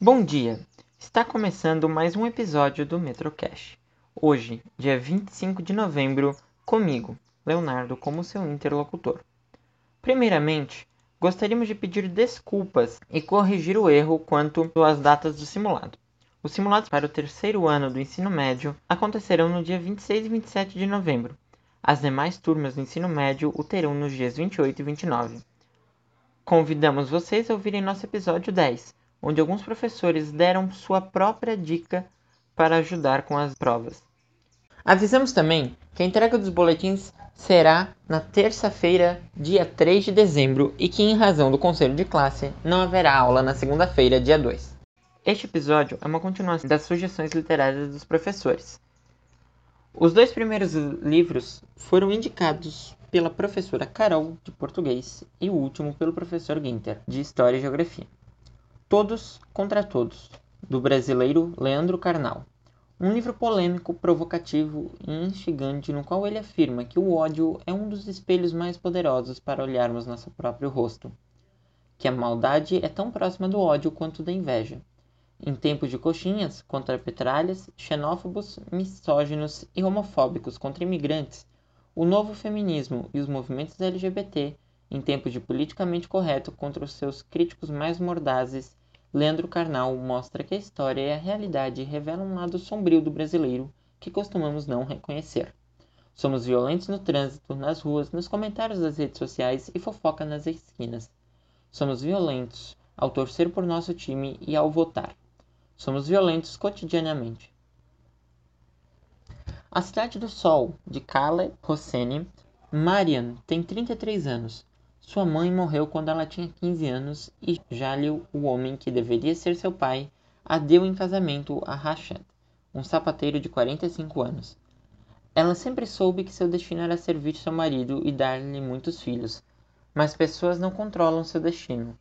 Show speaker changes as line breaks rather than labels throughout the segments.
Bom dia! Está começando mais um episódio do Metrocast. Hoje, dia 25 de novembro, comigo, Leonardo, como seu interlocutor. Primeiramente, gostaríamos de pedir desculpas e corrigir o erro quanto às datas do simulado. Os simulados para o terceiro ano do ensino médio acontecerão no dia 26 e 27 de novembro. As demais turmas do ensino médio o terão nos dias 28 e 29. Convidamos vocês a ouvirem nosso episódio 10, onde alguns professores deram sua própria dica para ajudar com as provas. Avisamos também que a entrega dos boletins será na terça-feira, dia 3 de dezembro, e que, em razão do conselho de classe, não haverá aula na segunda-feira, dia 2. Este episódio é uma continuação das sugestões literárias dos professores. Os dois primeiros livros foram indicados pela professora Carol, de português, e o último pelo professor Guinter, de História e Geografia. Todos contra Todos, do brasileiro Leandro Carnal. Um livro polêmico, provocativo e instigante no qual ele afirma que o ódio é um dos espelhos mais poderosos para olharmos nosso próprio rosto. Que a maldade é tão próxima do ódio quanto da inveja. Em tempos de coxinhas contra petralhas, xenófobos, misóginos e homofóbicos contra imigrantes, o novo feminismo e os movimentos LGBT, em tempos de politicamente correto contra os seus críticos mais mordazes, Leandro Carnal mostra que a história e a realidade revelam um lado sombrio do brasileiro que costumamos não reconhecer. Somos violentos no trânsito, nas ruas, nos comentários das redes sociais e fofoca nas esquinas. Somos violentos ao torcer por nosso time e ao votar. Somos violentos cotidianamente. A Cidade do Sol, de Kale Hosseini, Marian tem 33 anos. Sua mãe morreu quando ela tinha 15 anos e Jalil, o homem que deveria ser seu pai, a deu em casamento a Rashad, um sapateiro de 45 anos. Ela sempre soube que seu destino era servir seu marido e dar-lhe muitos filhos, mas pessoas não controlam seu destino.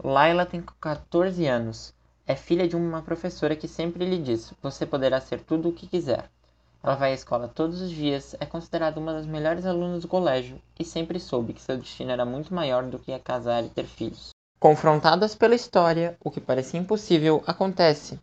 Laila tem 14 anos. É filha de uma professora que sempre lhe diz: Você poderá ser tudo o que quiser. Ela vai à escola todos os dias, é considerada uma das melhores alunas do colégio e sempre soube que seu destino era muito maior do que casar e ter filhos. Confrontadas pela história, o que parecia impossível acontece.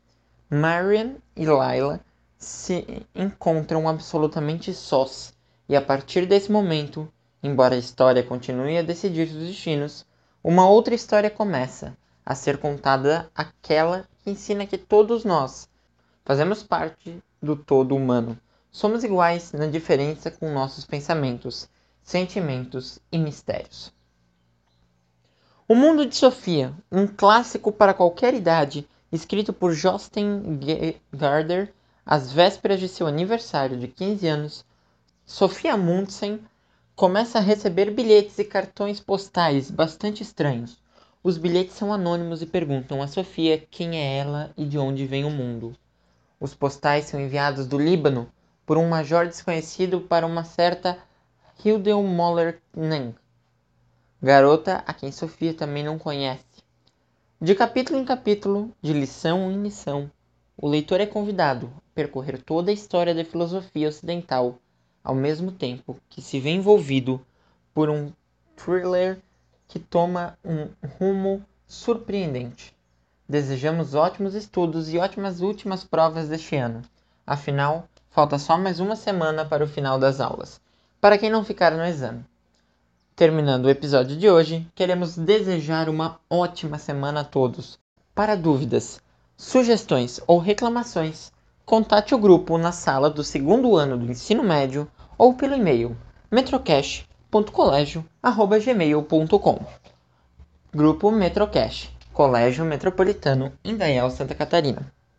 Marian e Lila se encontram absolutamente sós, e a partir desse momento, embora a história continue a decidir os destinos, uma outra história começa a ser contada aquela que ensina que todos nós fazemos parte do todo humano Somos iguais na diferença com nossos pensamentos, sentimentos e mistérios. O Mundo de Sofia, um clássico para qualquer idade, escrito por Jostein Garder às vésperas de seu aniversário de 15 anos, Sofia Mundsen começa a receber bilhetes e cartões postais bastante estranhos. Os bilhetes são anônimos e perguntam a Sofia quem é ela e de onde vem o mundo. Os postais são enviados do Líbano, por um major desconhecido para uma certa Hildel Moller Nang, garota a quem Sofia também não conhece. De capítulo em capítulo, de lição em lição, o leitor é convidado a percorrer toda a história da filosofia ocidental, ao mesmo tempo que se vê envolvido por um thriller que toma um rumo surpreendente. Desejamos ótimos estudos e ótimas últimas provas deste ano. Afinal, Falta só mais uma semana para o final das aulas, para quem não ficar no exame. Terminando o episódio de hoje, queremos desejar uma ótima semana a todos. Para dúvidas, sugestões ou reclamações, contate o grupo na sala do segundo ano do ensino médio ou pelo e-mail metrocast.colégio.gmail.com Grupo Metrocash, Colégio Metropolitano, Indaial, Santa Catarina.